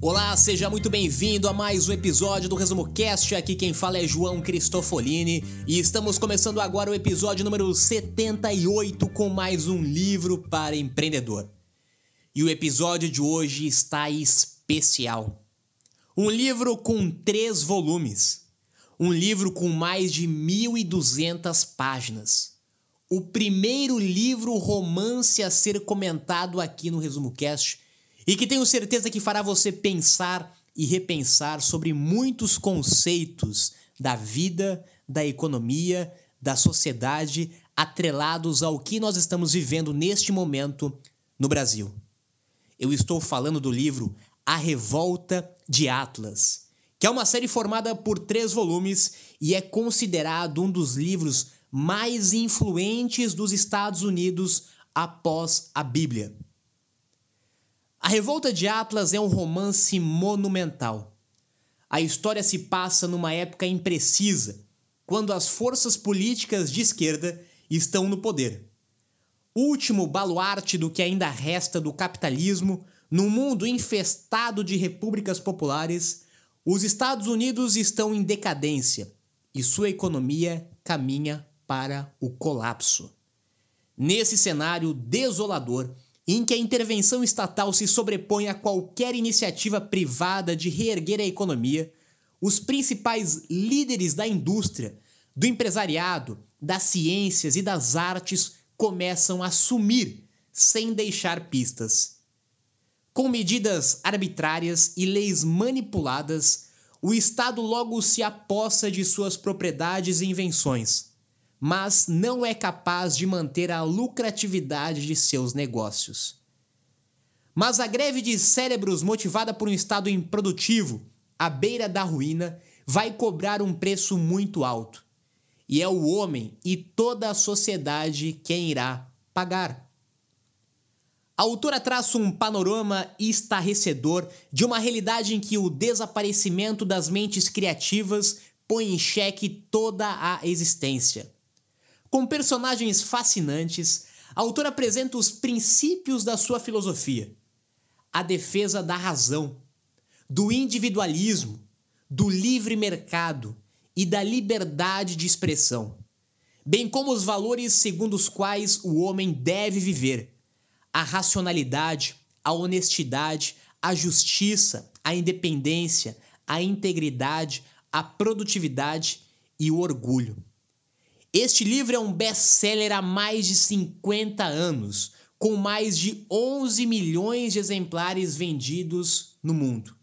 Olá, seja muito bem-vindo a mais um episódio do Resumo Cast. Aqui quem fala é João Cristofolini e estamos começando agora o episódio número 78 com mais um livro para empreendedor. E o episódio de hoje está especial. Um livro com três volumes. Um livro com mais de 1.200 páginas. O primeiro livro romance a ser comentado aqui no Resumo Cast e que tenho certeza que fará você pensar e repensar sobre muitos conceitos da vida, da economia, da sociedade atrelados ao que nós estamos vivendo neste momento no Brasil. Eu estou falando do livro A Revolta de Atlas, que é uma série formada por três volumes e é considerado um dos livros mais influentes dos Estados Unidos após a Bíblia. A Revolta de Atlas é um romance monumental. A história se passa numa época imprecisa, quando as forças políticas de esquerda estão no poder. Último baluarte do que ainda resta do capitalismo, num mundo infestado de repúblicas populares, os Estados Unidos estão em decadência e sua economia caminha para o colapso. Nesse cenário desolador, em que a intervenção estatal se sobrepõe a qualquer iniciativa privada de reerguer a economia, os principais líderes da indústria, do empresariado, das ciências e das artes começam a sumir sem deixar pistas. Com medidas arbitrárias e leis manipuladas, o Estado logo se apossa de suas propriedades e invenções mas não é capaz de manter a lucratividade de seus negócios. Mas a greve de cérebros motivada por um estado improdutivo, à beira da ruína, vai cobrar um preço muito alto. E é o homem e toda a sociedade quem irá pagar. A autora traça um panorama estarrecedor de uma realidade em que o desaparecimento das mentes criativas põe em xeque toda a existência. Com personagens fascinantes, a autora apresenta os princípios da sua filosofia: a defesa da razão, do individualismo, do livre mercado e da liberdade de expressão, bem como os valores segundo os quais o homem deve viver: a racionalidade, a honestidade, a justiça, a independência, a integridade, a produtividade e o orgulho. Este livro é um best-seller há mais de 50 anos, com mais de 11 milhões de exemplares vendidos no mundo.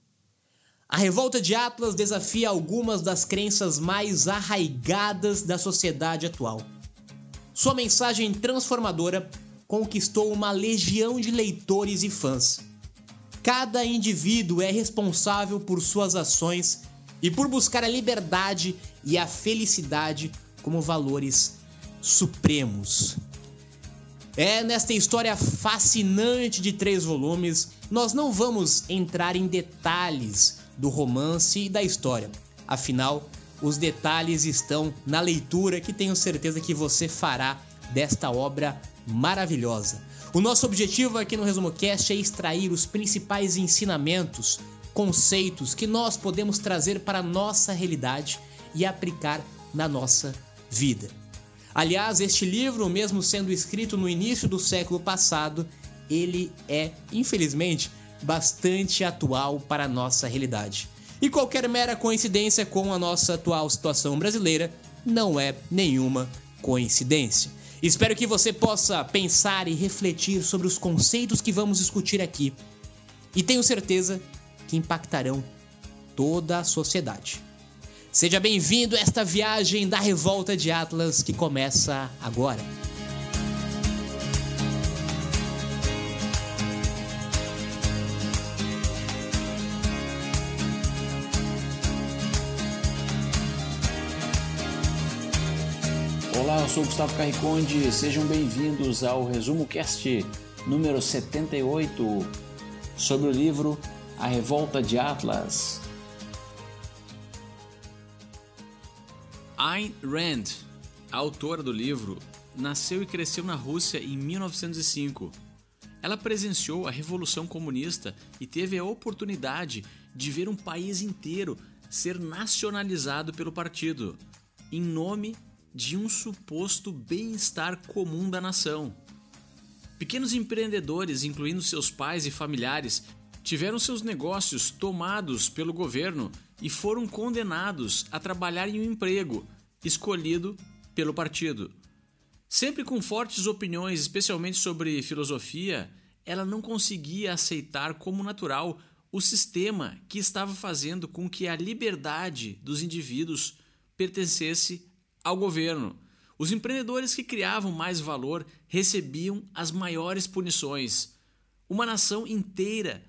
A revolta de Atlas desafia algumas das crenças mais arraigadas da sociedade atual. Sua mensagem transformadora conquistou uma legião de leitores e fãs. Cada indivíduo é responsável por suas ações e por buscar a liberdade e a felicidade como valores supremos. É nesta história fascinante de três volumes, nós não vamos entrar em detalhes do romance e da história. Afinal, os detalhes estão na leitura que tenho certeza que você fará desta obra maravilhosa. O nosso objetivo aqui no Resumo Cast é extrair os principais ensinamentos, conceitos que nós podemos trazer para a nossa realidade e aplicar na nossa vida. Aliás, este livro, mesmo sendo escrito no início do século passado, ele é, infelizmente, bastante atual para a nossa realidade. E qualquer mera coincidência com a nossa atual situação brasileira não é nenhuma coincidência. Espero que você possa pensar e refletir sobre os conceitos que vamos discutir aqui. E tenho certeza que impactarão toda a sociedade. Seja bem-vindo a esta viagem da revolta de Atlas que começa agora. Olá, eu sou o Gustavo Carriconde, sejam bem-vindos ao Resumo Cast número 78 sobre o livro A Revolta de Atlas, Ayn Rand, a autora do livro, nasceu e cresceu na Rússia em 1905. Ela presenciou a Revolução Comunista e teve a oportunidade de ver um país inteiro ser nacionalizado pelo partido, em nome de um suposto bem-estar comum da nação. Pequenos empreendedores, incluindo seus pais e familiares, tiveram seus negócios tomados pelo governo e foram condenados a trabalhar em um emprego escolhido pelo partido. Sempre com fortes opiniões, especialmente sobre filosofia, ela não conseguia aceitar como natural o sistema que estava fazendo com que a liberdade dos indivíduos pertencesse ao governo. Os empreendedores que criavam mais valor recebiam as maiores punições. Uma nação inteira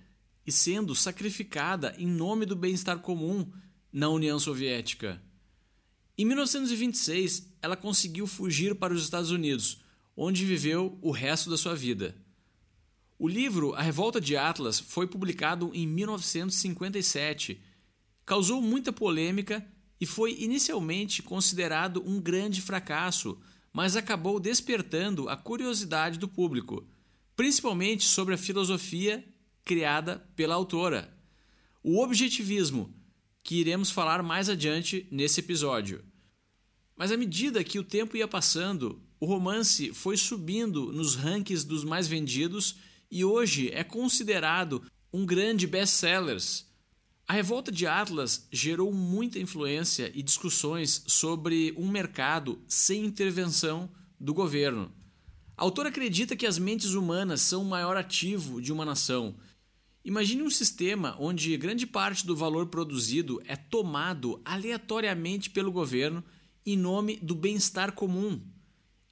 e sendo sacrificada em nome do bem-estar comum na União Soviética. Em 1926, ela conseguiu fugir para os Estados Unidos, onde viveu o resto da sua vida. O livro A Revolta de Atlas foi publicado em 1957. Causou muita polêmica e foi inicialmente considerado um grande fracasso, mas acabou despertando a curiosidade do público, principalmente sobre a filosofia criada pela autora. O objetivismo, que iremos falar mais adiante nesse episódio. Mas à medida que o tempo ia passando, o romance foi subindo nos rankings dos mais vendidos e hoje é considerado um grande best-seller a revolta de Atlas gerou muita influência e discussões sobre um mercado sem intervenção do governo. A autor acredita que as mentes humanas são o maior ativo de uma nação. Imagine um sistema onde grande parte do valor produzido é tomado aleatoriamente pelo governo em nome do bem-estar comum.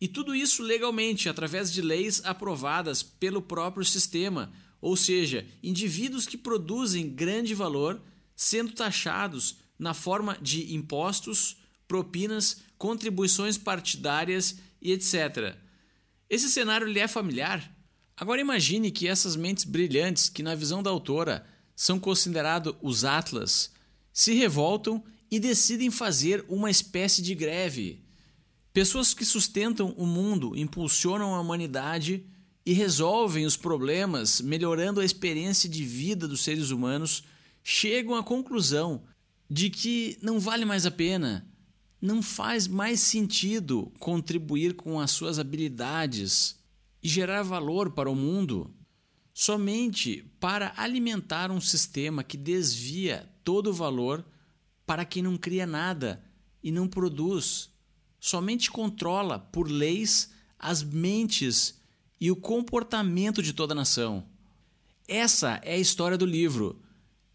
E tudo isso legalmente, através de leis aprovadas pelo próprio sistema ou seja, indivíduos que produzem grande valor sendo taxados na forma de impostos, propinas, contribuições partidárias e etc. Esse cenário lhe é familiar? Agora imagine que essas mentes brilhantes, que na visão da autora são considerados os Atlas, se revoltam e decidem fazer uma espécie de greve. Pessoas que sustentam o mundo, impulsionam a humanidade e resolvem os problemas, melhorando a experiência de vida dos seres humanos, chegam à conclusão de que não vale mais a pena, não faz mais sentido contribuir com as suas habilidades e gerar valor para o mundo somente para alimentar um sistema que desvia todo o valor para quem não cria nada e não produz, somente controla por leis as mentes e o comportamento de toda a nação. Essa é a história do livro.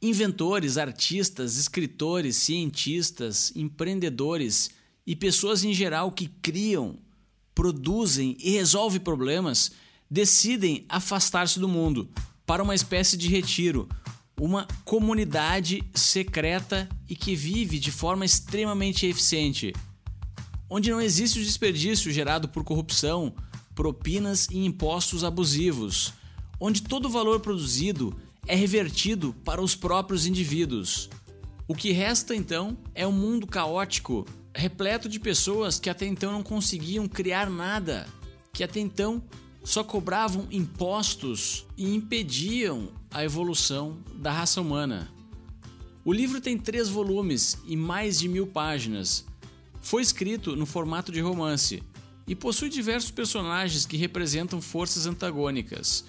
Inventores, artistas, escritores, cientistas, empreendedores e pessoas em geral que criam, produzem e resolvem problemas decidem afastar-se do mundo para uma espécie de retiro, uma comunidade secreta e que vive de forma extremamente eficiente, onde não existe o desperdício gerado por corrupção, propinas e impostos abusivos, onde todo o valor produzido é revertido para os próprios indivíduos. O que resta então é um mundo caótico, repleto de pessoas que até então não conseguiam criar nada, que até então só cobravam impostos e impediam a evolução da raça humana. O livro tem três volumes e mais de mil páginas. Foi escrito no formato de romance e possui diversos personagens que representam forças antagônicas.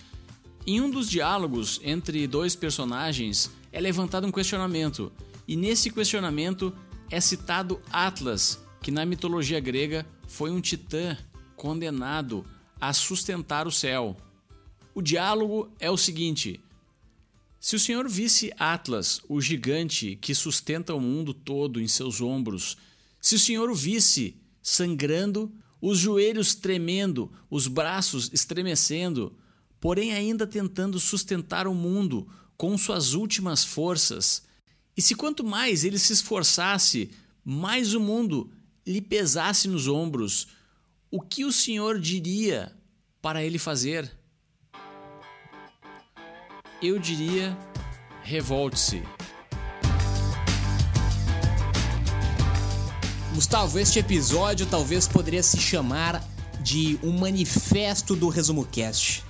Em um dos diálogos entre dois personagens é levantado um questionamento, e nesse questionamento é citado Atlas, que na mitologia grega foi um titã condenado a sustentar o céu. O diálogo é o seguinte: Se o senhor visse Atlas, o gigante que sustenta o mundo todo em seus ombros, se o senhor o visse sangrando, os joelhos tremendo, os braços estremecendo, porém ainda tentando sustentar o mundo com suas últimas forças. E se quanto mais ele se esforçasse, mais o mundo lhe pesasse nos ombros, o que o senhor diria para ele fazer? Eu diria: revolte-se. Gustavo, este episódio talvez poderia se chamar de um manifesto do Resumo Cast.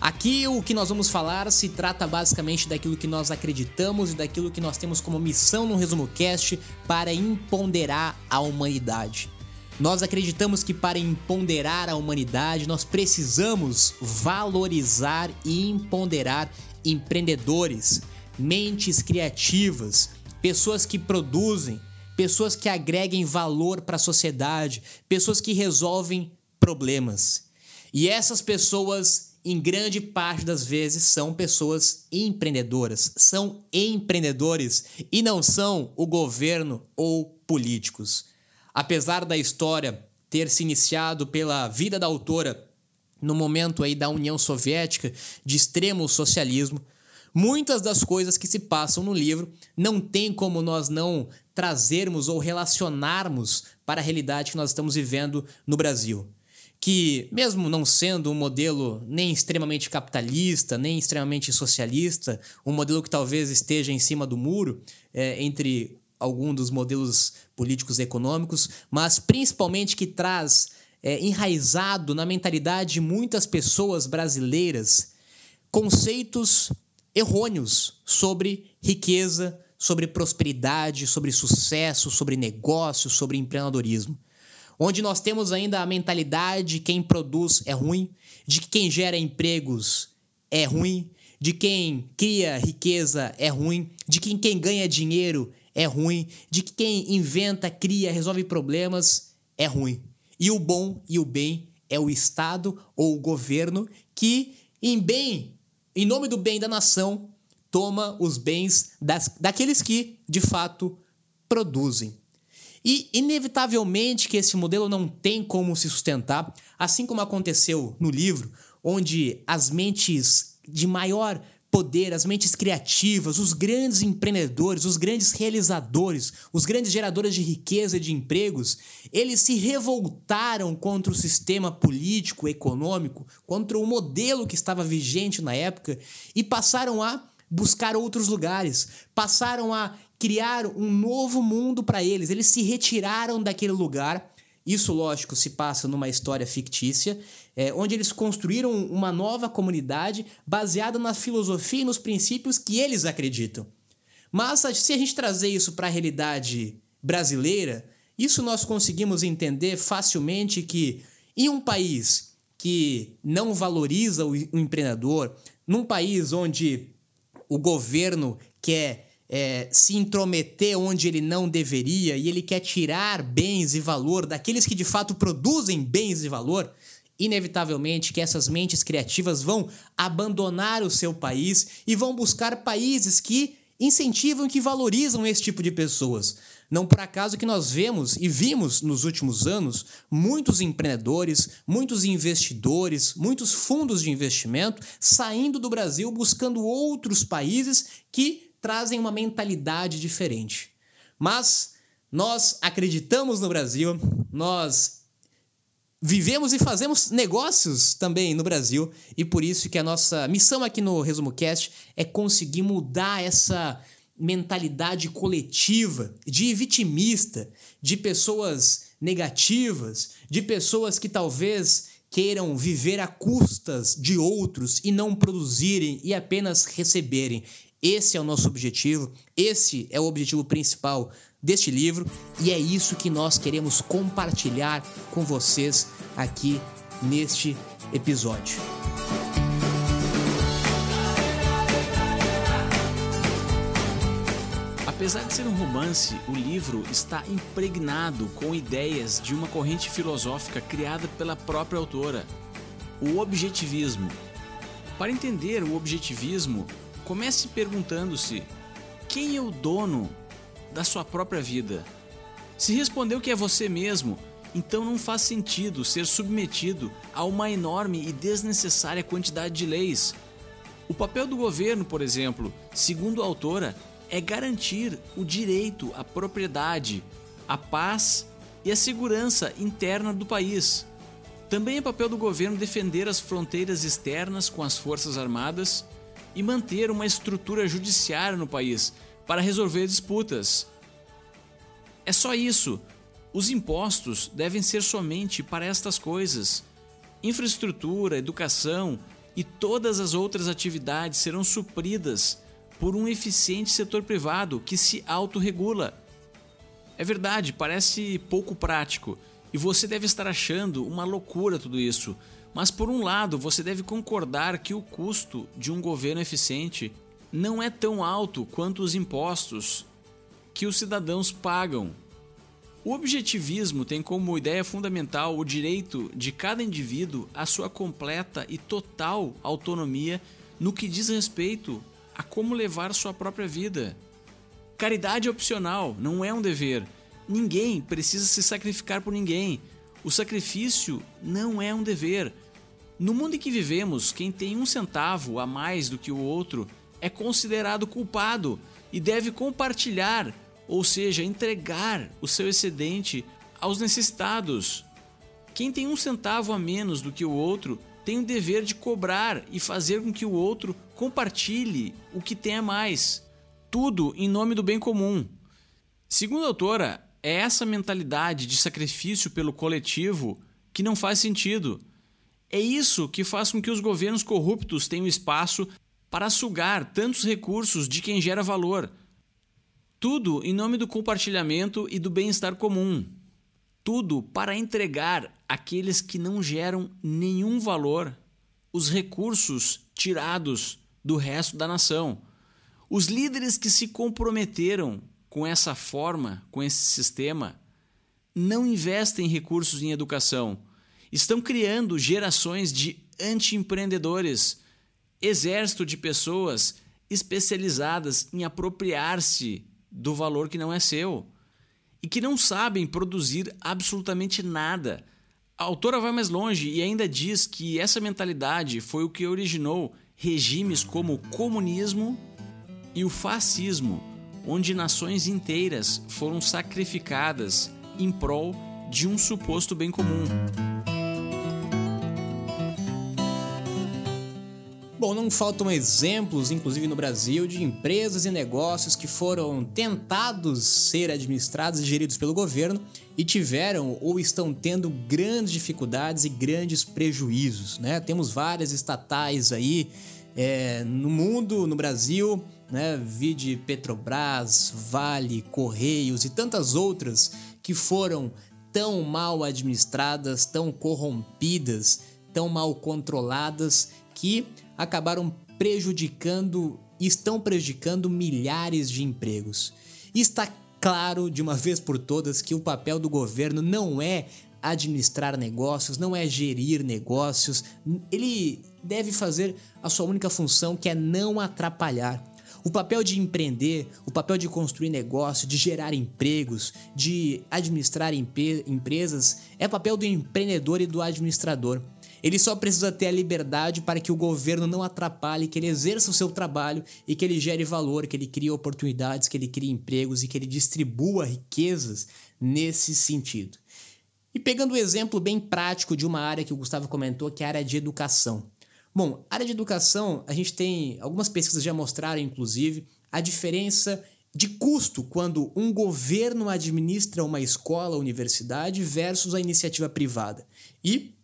Aqui o que nós vamos falar se trata basicamente daquilo que nós acreditamos e daquilo que nós temos como missão no Resumo Cast para empoderar a humanidade. Nós acreditamos que para empoderar a humanidade nós precisamos valorizar e empoderar empreendedores, mentes criativas, pessoas que produzem, pessoas que agreguem valor para a sociedade, pessoas que resolvem problemas. E essas pessoas, em grande parte das vezes, são pessoas empreendedoras, são empreendedores e não são o governo ou políticos. Apesar da história ter se iniciado pela vida da autora no momento aí da União Soviética, de extremo socialismo, muitas das coisas que se passam no livro não tem como nós não trazermos ou relacionarmos para a realidade que nós estamos vivendo no Brasil. Que, mesmo não sendo um modelo nem extremamente capitalista, nem extremamente socialista, um modelo que talvez esteja em cima do muro é, entre algum dos modelos políticos e econômicos, mas principalmente que traz é, enraizado na mentalidade de muitas pessoas brasileiras conceitos errôneos sobre riqueza, sobre prosperidade, sobre sucesso, sobre negócio, sobre empreendedorismo. Onde nós temos ainda a mentalidade de quem produz é ruim, de que quem gera empregos é ruim, de quem cria riqueza é ruim, de que quem ganha dinheiro é ruim, de que quem inventa, cria, resolve problemas é ruim. E o bom e o bem é o Estado ou o governo que, em bem, em nome do bem da nação, toma os bens das, daqueles que, de fato, produzem. E, inevitavelmente, que esse modelo não tem como se sustentar, assim como aconteceu no livro, onde as mentes de maior poder, as mentes criativas, os grandes empreendedores, os grandes realizadores, os grandes geradores de riqueza e de empregos, eles se revoltaram contra o sistema político, econômico, contra o modelo que estava vigente na época e passaram a buscar outros lugares, passaram a criar um novo mundo para eles. Eles se retiraram daquele lugar isso, lógico, se passa numa história fictícia, é, onde eles construíram uma nova comunidade baseada na filosofia e nos princípios que eles acreditam. Mas se a gente trazer isso para a realidade brasileira, isso nós conseguimos entender facilmente que em um país que não valoriza o empreendedor, num país onde o governo quer é, se intrometer onde ele não deveria e ele quer tirar bens e valor daqueles que de fato produzem bens e valor, inevitavelmente que essas mentes criativas vão abandonar o seu país e vão buscar países que incentivam e que valorizam esse tipo de pessoas. Não por acaso que nós vemos e vimos nos últimos anos muitos empreendedores, muitos investidores, muitos fundos de investimento saindo do Brasil buscando outros países que trazem uma mentalidade diferente. Mas nós acreditamos no Brasil, nós vivemos e fazemos negócios também no Brasil e por isso que a nossa missão aqui no Resumo Cast é conseguir mudar essa mentalidade coletiva de vitimista, de pessoas negativas, de pessoas que talvez queiram viver a custas de outros e não produzirem e apenas receberem. Esse é o nosso objetivo, esse é o objetivo principal deste livro e é isso que nós queremos compartilhar com vocês aqui neste episódio. Apesar de ser um romance, o livro está impregnado com ideias de uma corrente filosófica criada pela própria autora, o objetivismo. Para entender o objetivismo, Comece perguntando-se: quem é o dono da sua própria vida? Se respondeu que é você mesmo, então não faz sentido ser submetido a uma enorme e desnecessária quantidade de leis. O papel do governo, por exemplo, segundo a autora, é garantir o direito à propriedade, a paz e a segurança interna do país. Também é papel do governo defender as fronteiras externas com as forças armadas e manter uma estrutura judiciária no país para resolver disputas. É só isso. Os impostos devem ser somente para estas coisas. Infraestrutura, educação e todas as outras atividades serão supridas por um eficiente setor privado que se autorregula. É verdade, parece pouco prático e você deve estar achando uma loucura tudo isso. Mas por um lado, você deve concordar que o custo de um governo eficiente não é tão alto quanto os impostos que os cidadãos pagam. O objetivismo tem como ideia fundamental o direito de cada indivíduo à sua completa e total autonomia no que diz respeito a como levar sua própria vida. Caridade é opcional, não é um dever. Ninguém precisa se sacrificar por ninguém. O sacrifício não é um dever. No mundo em que vivemos, quem tem um centavo a mais do que o outro é considerado culpado e deve compartilhar, ou seja, entregar o seu excedente aos necessitados. Quem tem um centavo a menos do que o outro tem o dever de cobrar e fazer com que o outro compartilhe o que tem a mais. Tudo em nome do bem comum. Segundo a autora, é essa mentalidade de sacrifício pelo coletivo que não faz sentido. É isso que faz com que os governos corruptos tenham espaço para sugar tantos recursos de quem gera valor. Tudo em nome do compartilhamento e do bem-estar comum. Tudo para entregar àqueles que não geram nenhum valor os recursos tirados do resto da nação. Os líderes que se comprometeram com essa forma, com esse sistema, não investem recursos em educação. Estão criando gerações de anti-empreendedores, exército de pessoas especializadas em apropriar-se do valor que não é seu e que não sabem produzir absolutamente nada. A autora vai mais longe e ainda diz que essa mentalidade foi o que originou regimes como o comunismo e o fascismo onde nações inteiras foram sacrificadas em prol de um suposto bem comum. Bom, não faltam exemplos, inclusive no Brasil, de empresas e negócios que foram tentados ser administrados e geridos pelo governo e tiveram ou estão tendo grandes dificuldades e grandes prejuízos. Né? Temos várias estatais aí é, no mundo, no Brasil, né? Vide Petrobras, Vale, Correios e tantas outras que foram tão mal administradas, tão corrompidas, tão mal controladas que acabaram prejudicando, estão prejudicando milhares de empregos. Está claro de uma vez por todas que o papel do governo não é administrar negócios, não é gerir negócios, ele deve fazer a sua única função que é não atrapalhar. O papel de empreender, o papel de construir negócio, de gerar empregos, de administrar empresas, é papel do empreendedor e do administrador. Ele só precisa ter a liberdade para que o governo não atrapalhe, que ele exerça o seu trabalho e que ele gere valor, que ele crie oportunidades, que ele crie empregos e que ele distribua riquezas nesse sentido. E pegando o um exemplo bem prático de uma área que o Gustavo comentou, que é a área de educação. Bom, área de educação, a gente tem algumas pesquisas já mostraram, inclusive, a diferença de custo quando um governo administra uma escola universidade versus a iniciativa privada. E,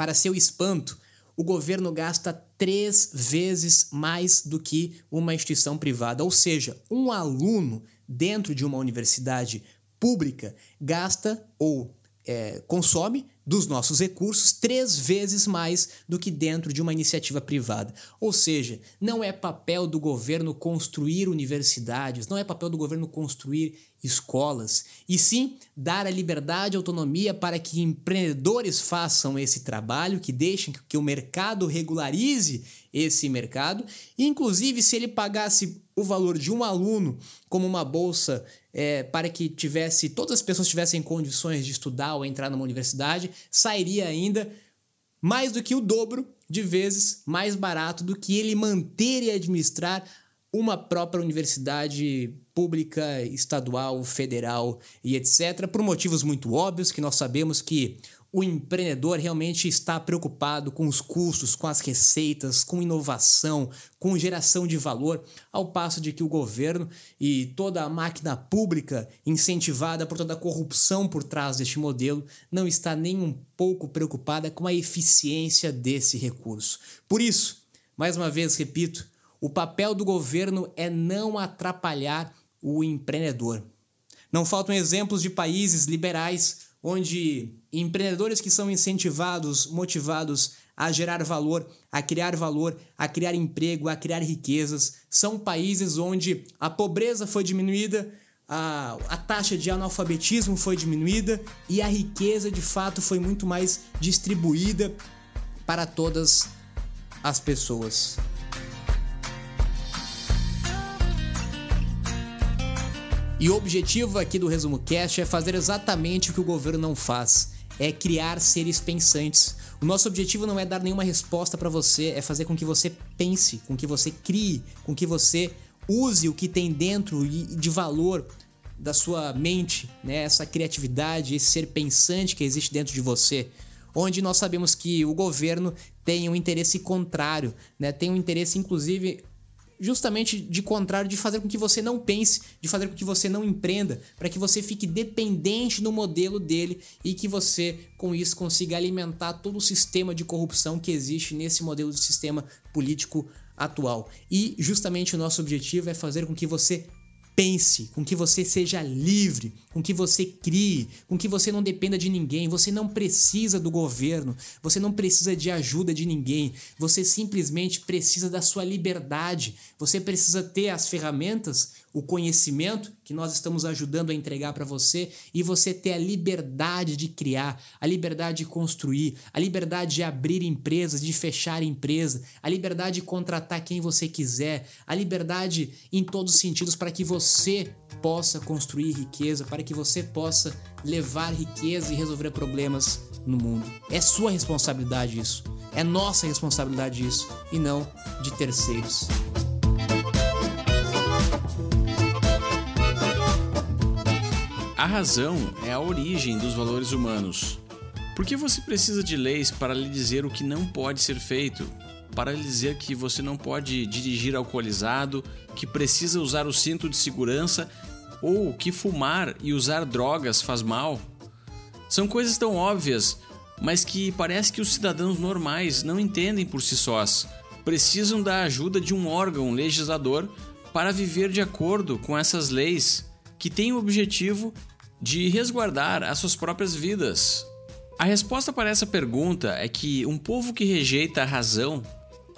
para seu espanto, o governo gasta três vezes mais do que uma instituição privada. Ou seja, um aluno dentro de uma universidade pública gasta ou é, consome dos nossos recursos três vezes mais do que dentro de uma iniciativa privada. Ou seja, não é papel do governo construir universidades, não é papel do governo construir escolas, e sim dar a liberdade e autonomia para que empreendedores façam esse trabalho, que deixem que o mercado regularize esse mercado, e inclusive se ele pagasse o valor de um aluno como uma bolsa é, para que tivesse todas as pessoas tivessem condições de estudar ou entrar numa universidade, sairia ainda mais do que o dobro de vezes mais barato do que ele manter e administrar uma própria universidade pública, estadual, federal e etc., por motivos muito óbvios que nós sabemos que o empreendedor realmente está preocupado com os custos, com as receitas, com inovação, com geração de valor, ao passo de que o governo e toda a máquina pública incentivada por toda a corrupção por trás deste modelo não está nem um pouco preocupada com a eficiência desse recurso. Por isso, mais uma vez repito, o papel do governo é não atrapalhar o empreendedor. Não faltam exemplos de países liberais onde empreendedores que são incentivados, motivados a gerar valor, a criar valor, a criar emprego, a criar riquezas, são países onde a pobreza foi diminuída, a, a taxa de analfabetismo foi diminuída e a riqueza de fato foi muito mais distribuída para todas as pessoas. E o objetivo aqui do Resumo Cast é fazer exatamente o que o governo não faz. É criar seres pensantes. O nosso objetivo não é dar nenhuma resposta para você, é fazer com que você pense, com que você crie, com que você use o que tem dentro de valor da sua mente, né? essa criatividade, esse ser pensante que existe dentro de você. Onde nós sabemos que o governo tem um interesse contrário, né? tem um interesse, inclusive, justamente de contrário, de fazer com que você não pense, de fazer com que você não empreenda, para que você fique dependente do modelo dele e que você, com isso, consiga alimentar todo o sistema de corrupção que existe nesse modelo de sistema político atual. E justamente o nosso objetivo é fazer com que você pense, com que você seja livre, com que você crie, com que você não dependa de ninguém. Você não precisa do governo, você não precisa de ajuda de ninguém. Você simplesmente precisa da sua liberdade. Você precisa ter as ferramentas o conhecimento que nós estamos ajudando a entregar para você e você ter a liberdade de criar, a liberdade de construir, a liberdade de abrir empresas, de fechar empresa, a liberdade de contratar quem você quiser, a liberdade em todos os sentidos para que você possa construir riqueza, para que você possa levar riqueza e resolver problemas no mundo. É sua responsabilidade isso. É nossa responsabilidade isso e não de terceiros. A razão é a origem dos valores humanos. Por que você precisa de leis para lhe dizer o que não pode ser feito? Para dizer que você não pode dirigir alcoolizado, que precisa usar o cinto de segurança ou que fumar e usar drogas faz mal? São coisas tão óbvias, mas que parece que os cidadãos normais não entendem por si sós. Precisam da ajuda de um órgão legislador para viver de acordo com essas leis que têm o objetivo de resguardar as suas próprias vidas. A resposta para essa pergunta é que um povo que rejeita a razão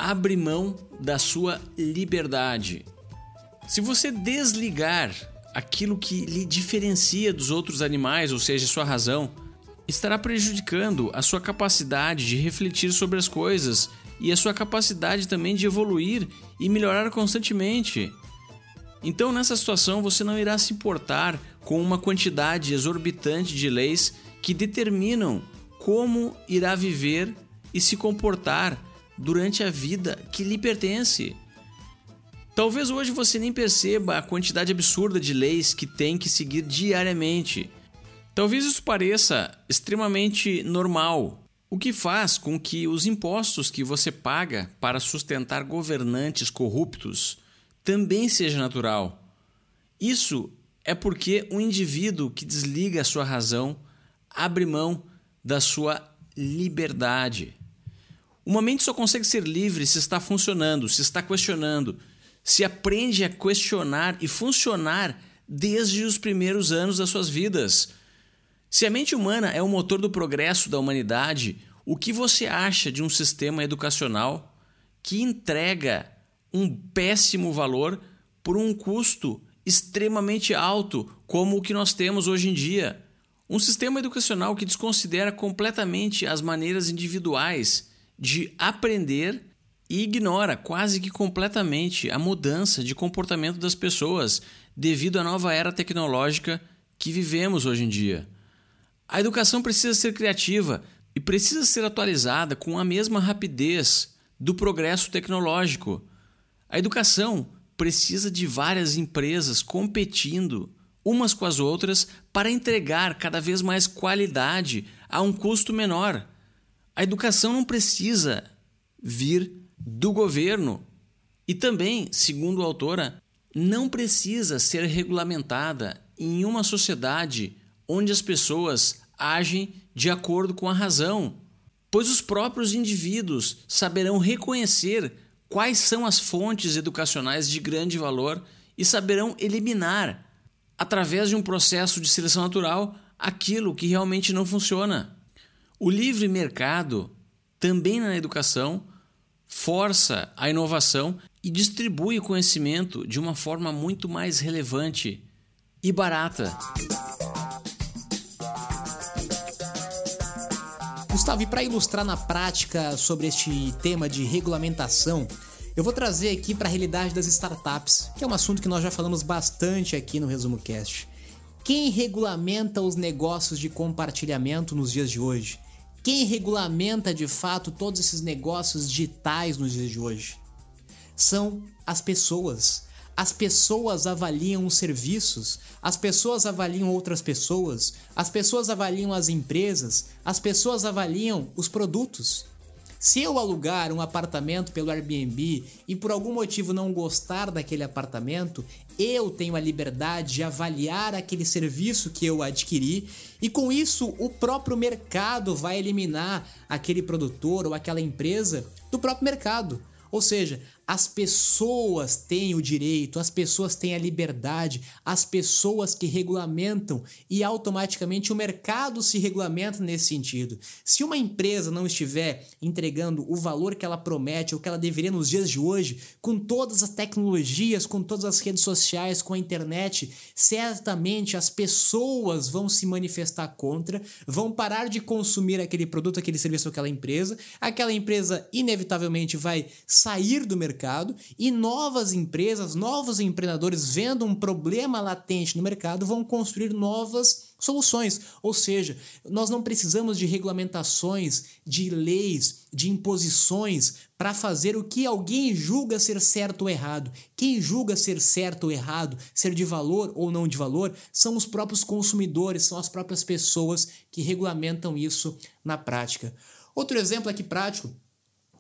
abre mão da sua liberdade. Se você desligar aquilo que lhe diferencia dos outros animais, ou seja, sua razão, estará prejudicando a sua capacidade de refletir sobre as coisas e a sua capacidade também de evoluir e melhorar constantemente. Então, nessa situação, você não irá se importar com uma quantidade exorbitante de leis que determinam como irá viver e se comportar durante a vida que lhe pertence. Talvez hoje você nem perceba a quantidade absurda de leis que tem que seguir diariamente. Talvez isso pareça extremamente normal, o que faz com que os impostos que você paga para sustentar governantes corruptos também seja natural. Isso é porque um indivíduo que desliga a sua razão abre mão da sua liberdade. Uma mente só consegue ser livre se está funcionando, se está questionando, se aprende a questionar e funcionar desde os primeiros anos das suas vidas. Se a mente humana é o motor do progresso da humanidade, o que você acha de um sistema educacional que entrega um péssimo valor por um custo extremamente alto, como o que nós temos hoje em dia. Um sistema educacional que desconsidera completamente as maneiras individuais de aprender e ignora quase que completamente a mudança de comportamento das pessoas devido à nova era tecnológica que vivemos hoje em dia. A educação precisa ser criativa e precisa ser atualizada com a mesma rapidez do progresso tecnológico. A educação precisa de várias empresas competindo umas com as outras para entregar cada vez mais qualidade a um custo menor. A educação não precisa vir do governo e também, segundo a autora, não precisa ser regulamentada em uma sociedade onde as pessoas agem de acordo com a razão, pois os próprios indivíduos saberão reconhecer quais são as fontes educacionais de grande valor e saberão eliminar, através de um processo de seleção natural, aquilo que realmente não funciona. O livre mercado, também na educação, força a inovação e distribui o conhecimento de uma forma muito mais relevante e barata. Gustavo, e para ilustrar na prática sobre este tema de regulamentação, eu vou trazer aqui para a realidade das startups, que é um assunto que nós já falamos bastante aqui no Resumo Cast. Quem regulamenta os negócios de compartilhamento nos dias de hoje? Quem regulamenta de fato todos esses negócios digitais nos dias de hoje? São as pessoas. As pessoas avaliam os serviços, as pessoas avaliam outras pessoas, as pessoas avaliam as empresas, as pessoas avaliam os produtos. Se eu alugar um apartamento pelo Airbnb e por algum motivo não gostar daquele apartamento, eu tenho a liberdade de avaliar aquele serviço que eu adquiri e com isso o próprio mercado vai eliminar aquele produtor ou aquela empresa do próprio mercado. Ou seja, as pessoas têm o direito, as pessoas têm a liberdade, as pessoas que regulamentam e automaticamente o mercado se regulamenta nesse sentido. Se uma empresa não estiver entregando o valor que ela promete ou que ela deveria nos dias de hoje, com todas as tecnologias, com todas as redes sociais, com a internet, certamente as pessoas vão se manifestar contra, vão parar de consumir aquele produto, aquele serviço, aquela empresa, aquela empresa inevitavelmente vai sair do mercado mercado e novas empresas, novos empreendedores vendo um problema latente no mercado vão construir novas soluções. Ou seja, nós não precisamos de regulamentações, de leis, de imposições para fazer o que alguém julga ser certo ou errado. Quem julga ser certo ou errado, ser de valor ou não de valor, são os próprios consumidores, são as próprias pessoas que regulamentam isso na prática. Outro exemplo aqui prático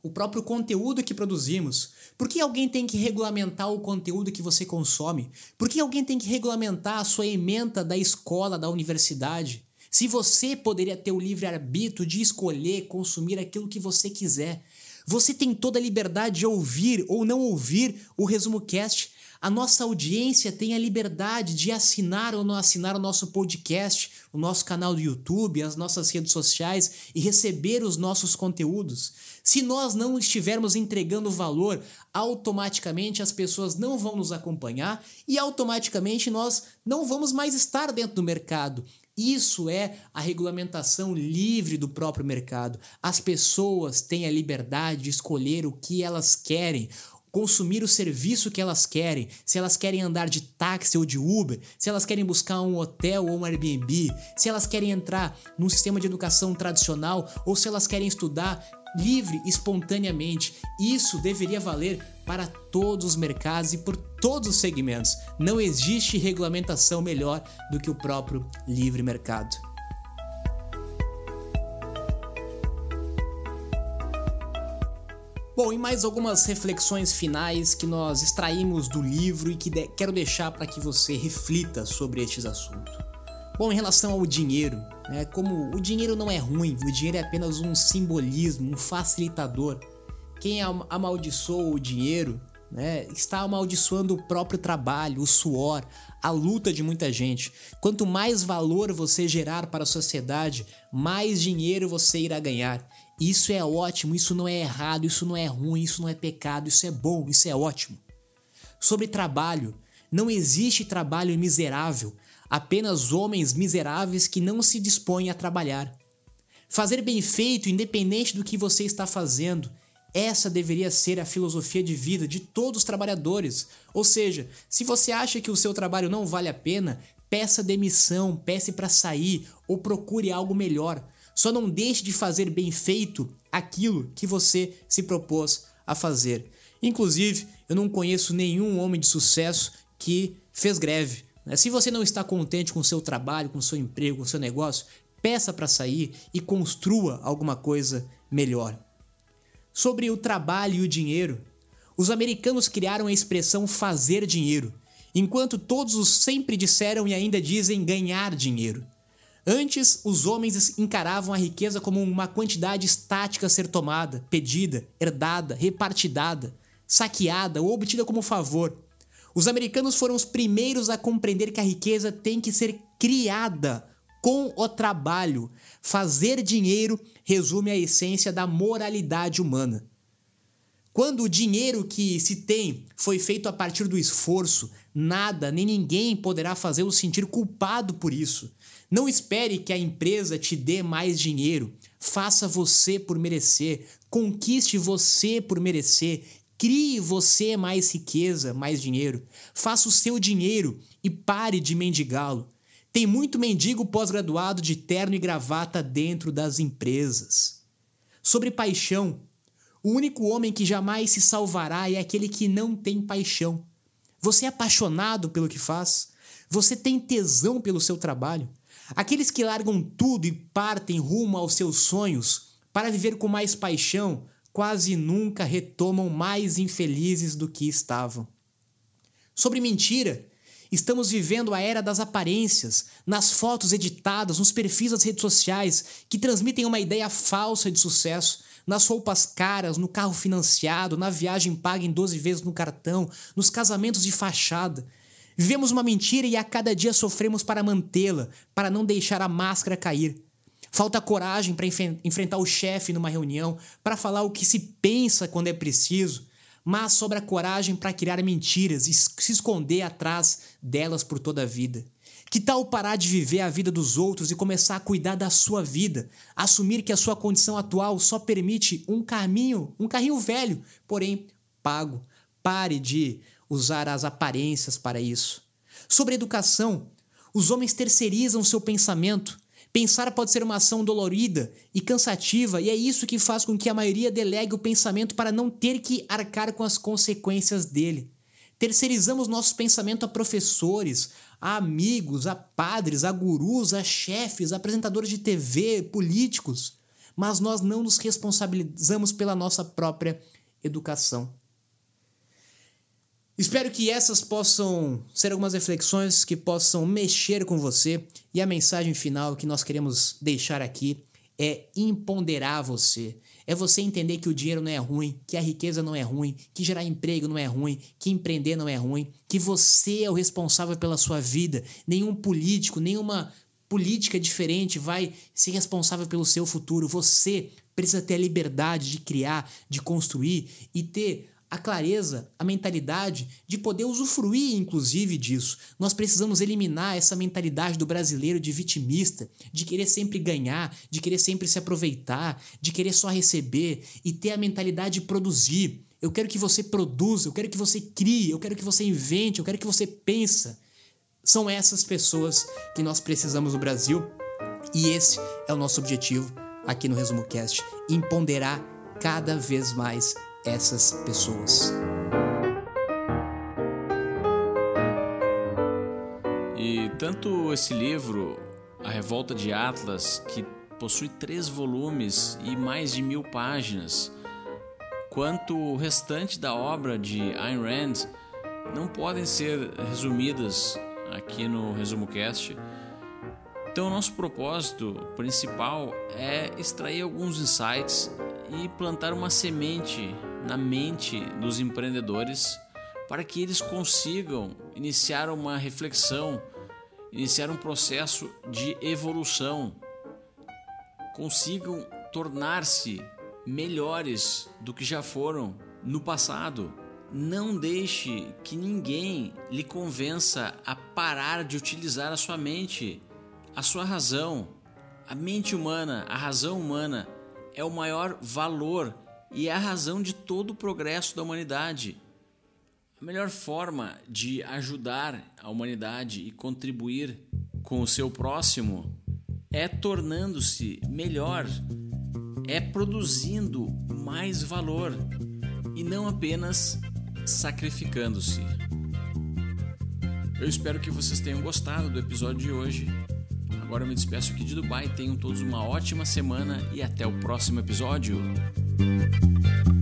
o próprio conteúdo que produzimos. Por que alguém tem que regulamentar o conteúdo que você consome? Por que alguém tem que regulamentar a sua ementa da escola, da universidade? Se você poderia ter o livre arbítrio de escolher consumir aquilo que você quiser. Você tem toda a liberdade de ouvir ou não ouvir o Resumo Cast. A nossa audiência tem a liberdade de assinar ou não assinar o nosso podcast, o nosso canal do YouTube, as nossas redes sociais e receber os nossos conteúdos. Se nós não estivermos entregando valor, automaticamente as pessoas não vão nos acompanhar e automaticamente nós não vamos mais estar dentro do mercado. Isso é a regulamentação livre do próprio mercado. As pessoas têm a liberdade de escolher o que elas querem consumir o serviço que elas querem, se elas querem andar de táxi ou de Uber, se elas querem buscar um hotel ou um Airbnb, se elas querem entrar num sistema de educação tradicional ou se elas querem estudar livre, espontaneamente. Isso deveria valer para todos os mercados e por todos os segmentos. Não existe regulamentação melhor do que o próprio livre mercado. Bom, e mais algumas reflexões finais que nós extraímos do livro e que de quero deixar para que você reflita sobre estes assuntos. Bom, em relação ao dinheiro, né, como o dinheiro não é ruim, o dinheiro é apenas um simbolismo, um facilitador. Quem amaldiçoa o dinheiro né, está amaldiçoando o próprio trabalho, o suor, a luta de muita gente. Quanto mais valor você gerar para a sociedade, mais dinheiro você irá ganhar. Isso é ótimo, isso não é errado, isso não é ruim, isso não é pecado, isso é bom, isso é ótimo. Sobre trabalho, não existe trabalho miserável, apenas homens miseráveis que não se dispõem a trabalhar. Fazer bem feito, independente do que você está fazendo, essa deveria ser a filosofia de vida de todos os trabalhadores. Ou seja, se você acha que o seu trabalho não vale a pena, peça demissão, peça para sair ou procure algo melhor. Só não deixe de fazer bem feito aquilo que você se propôs a fazer. Inclusive, eu não conheço nenhum homem de sucesso que fez greve. Né? Se você não está contente com o seu trabalho, com o seu emprego, com o seu negócio, peça para sair e construa alguma coisa melhor. Sobre o trabalho e o dinheiro, os americanos criaram a expressão fazer dinheiro, enquanto todos os sempre disseram e ainda dizem ganhar dinheiro. Antes, os homens encaravam a riqueza como uma quantidade estática a ser tomada, pedida, herdada, repartidada, saqueada ou obtida como favor. Os americanos foram os primeiros a compreender que a riqueza tem que ser criada com o trabalho. Fazer dinheiro resume a essência da moralidade humana. Quando o dinheiro que se tem foi feito a partir do esforço, nada nem ninguém poderá fazê-lo sentir culpado por isso. Não espere que a empresa te dê mais dinheiro. Faça você por merecer. Conquiste você por merecer. Crie você mais riqueza, mais dinheiro. Faça o seu dinheiro e pare de mendigá-lo. Tem muito mendigo pós-graduado de terno e gravata dentro das empresas. Sobre paixão, o único homem que jamais se salvará é aquele que não tem paixão. Você é apaixonado pelo que faz? Você tem tesão pelo seu trabalho? Aqueles que largam tudo e partem rumo aos seus sonhos para viver com mais paixão quase nunca retomam mais infelizes do que estavam. Sobre mentira, estamos vivendo a era das aparências, nas fotos editadas, nos perfis das redes sociais que transmitem uma ideia falsa de sucesso, nas roupas caras, no carro financiado, na viagem paga em 12 vezes no cartão, nos casamentos de fachada. Vivemos uma mentira e a cada dia sofremos para mantê-la, para não deixar a máscara cair. Falta coragem para enfrentar o chefe numa reunião, para falar o que se pensa quando é preciso, mas sobra coragem para criar mentiras e se esconder atrás delas por toda a vida. Que tal parar de viver a vida dos outros e começar a cuidar da sua vida? Assumir que a sua condição atual só permite um caminho, um carrinho velho, porém pago. Pare de usar as aparências para isso. Sobre educação, os homens terceirizam seu pensamento. Pensar pode ser uma ação dolorida e cansativa, e é isso que faz com que a maioria delegue o pensamento para não ter que arcar com as consequências dele. Terceirizamos nosso pensamento a professores, a amigos, a padres, a gurus, a chefes, a apresentadores de TV, políticos, mas nós não nos responsabilizamos pela nossa própria educação. Espero que essas possam ser algumas reflexões que possam mexer com você e a mensagem final que nós queremos deixar aqui é empoderar você. É você entender que o dinheiro não é ruim, que a riqueza não é ruim, que gerar emprego não é ruim, que empreender não é ruim, que você é o responsável pela sua vida. Nenhum político, nenhuma política diferente vai ser responsável pelo seu futuro. Você precisa ter a liberdade de criar, de construir e ter a clareza, a mentalidade de poder usufruir, inclusive, disso. Nós precisamos eliminar essa mentalidade do brasileiro de vitimista, de querer sempre ganhar, de querer sempre se aproveitar, de querer só receber e ter a mentalidade de produzir. Eu quero que você produza, eu quero que você crie, eu quero que você invente, eu quero que você pensa. São essas pessoas que nós precisamos no Brasil e esse é o nosso objetivo aqui no Resumo Cast, empoderar cada vez mais essas pessoas. E tanto esse livro, A Revolta de Atlas, que possui três volumes e mais de mil páginas, quanto o restante da obra de Ayn Rand não podem ser resumidas aqui no Resumo Cast. Então, nosso propósito principal é extrair alguns insights e plantar uma semente na mente dos empreendedores para que eles consigam iniciar uma reflexão, iniciar um processo de evolução, consigam tornar-se melhores do que já foram no passado. Não deixe que ninguém lhe convença a parar de utilizar a sua mente, a sua razão. A mente humana, a razão humana é o maior valor e é a razão de todo o progresso da humanidade. A melhor forma de ajudar a humanidade e contribuir com o seu próximo é tornando-se melhor, é produzindo mais valor e não apenas sacrificando-se. Eu espero que vocês tenham gostado do episódio de hoje. Agora eu me despeço aqui de Dubai. Tenham todos uma ótima semana e até o próximo episódio. thank you